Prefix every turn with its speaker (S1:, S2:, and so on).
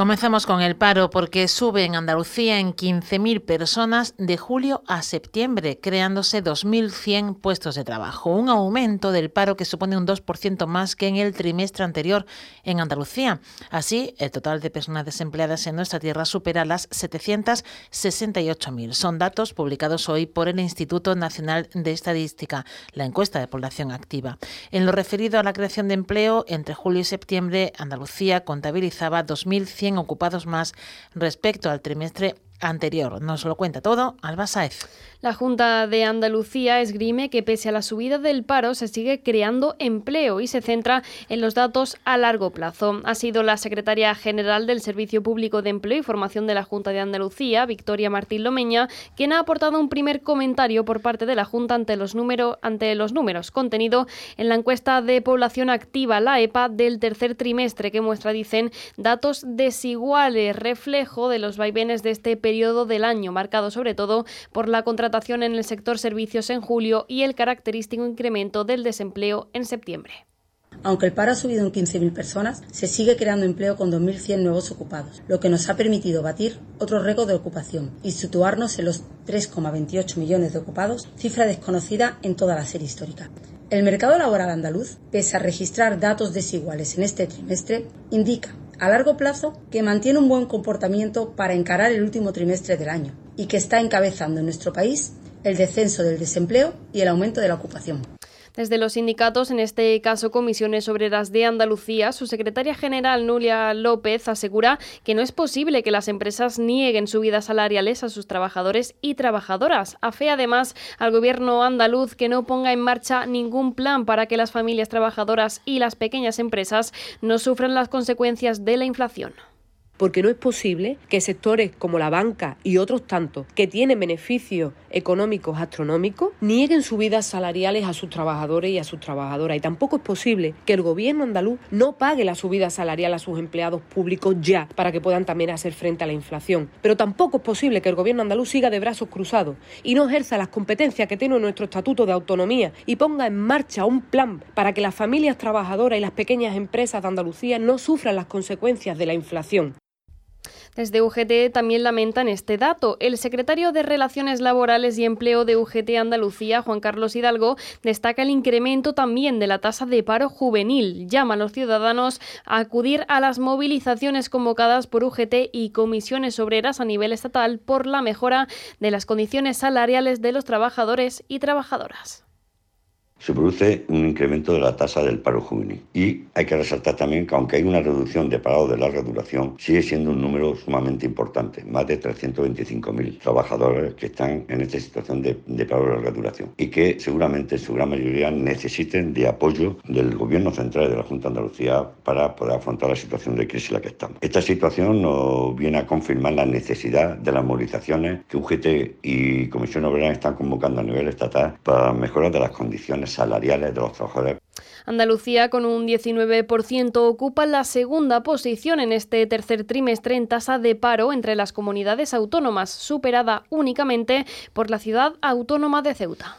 S1: Comenzamos con el paro porque sube en Andalucía en 15.000 personas de julio a septiembre, creándose 2.100 puestos de trabajo, un aumento del paro que supone un 2% más que en el trimestre anterior en Andalucía. Así, el total de personas desempleadas en nuestra tierra supera las 768.000. Son datos publicados hoy por el Instituto Nacional de Estadística, la encuesta de población activa. En lo referido a la creación de empleo, entre julio y septiembre, Andalucía contabilizaba 2.100 ocupados más respecto al trimestre anterior. Nos lo cuenta todo Alba Saez.
S2: La Junta de Andalucía esgrime que pese a la subida del paro se sigue creando empleo y se centra en los datos a largo plazo. Ha sido la secretaria general del Servicio Público de Empleo y Formación de la Junta de Andalucía, Victoria Martín Lomeña, quien ha aportado un primer comentario por parte de la Junta ante los, ante los números contenido en la encuesta de población activa, la EPA, del tercer trimestre, que muestra, dicen, datos desiguales, reflejo de los vaivenes de este periodo del año, marcado sobre todo por la contratación en el sector servicios en julio y el característico incremento del desempleo en septiembre.
S3: Aunque el paro ha subido en 15.000 personas, se sigue creando empleo con 2.100 nuevos ocupados, lo que nos ha permitido batir otro récord de ocupación y situarnos en los 3,28 millones de ocupados, cifra desconocida en toda la serie histórica. El mercado laboral andaluz, pese a registrar datos desiguales en este trimestre, indica a largo plazo que mantiene un buen comportamiento para encarar el último trimestre del año y que está encabezando en nuestro país el descenso del desempleo y el aumento de la ocupación.
S2: Desde los sindicatos, en este caso Comisiones Obreras de Andalucía, su secretaria general Nulia López asegura que no es posible que las empresas nieguen subidas salariales a sus trabajadores y trabajadoras. Afe además al gobierno andaluz que no ponga en marcha ningún plan para que las familias trabajadoras y las pequeñas empresas no sufran las consecuencias de la inflación
S4: porque no es posible que sectores como la banca y otros tantos que tienen beneficios económicos astronómicos nieguen subidas salariales a sus trabajadores y a sus trabajadoras. Y tampoco es posible que el gobierno andaluz no pague la subida salarial a sus empleados públicos ya para que puedan también hacer frente a la inflación. Pero tampoco es posible que el gobierno andaluz siga de brazos cruzados y no ejerza las competencias que tiene nuestro estatuto de autonomía y ponga en marcha un plan para que las familias trabajadoras y las pequeñas empresas de Andalucía no sufran las consecuencias de la inflación.
S2: Desde UGT también lamentan este dato. El secretario de Relaciones Laborales y Empleo de UGT Andalucía, Juan Carlos Hidalgo, destaca el incremento también de la tasa de paro juvenil. Llama a los ciudadanos a acudir a las movilizaciones convocadas por UGT y comisiones obreras a nivel estatal por la mejora de las condiciones salariales de los trabajadores y trabajadoras
S5: se produce un incremento de la tasa del paro juvenil. Y hay que resaltar también que aunque hay una reducción de paro de larga duración, sigue siendo un número sumamente importante, más de 325.000 trabajadores que están en esta situación de, de, paro de larga duración y que seguramente en su gran mayoría necesiten de apoyo del Gobierno central y de la Junta de Andalucía para poder afrontar la situación de crisis en la que estamos. Esta situación nos viene a confirmar la necesidad de las movilizaciones que UGT y Comisión Obrera están convocando a nivel estatal para mejorar de las condiciones salariales de los trabajadores.
S2: Andalucía, con un 19%, ocupa la segunda posición en este tercer trimestre en tasa de paro entre las comunidades autónomas, superada únicamente por la ciudad autónoma de Ceuta.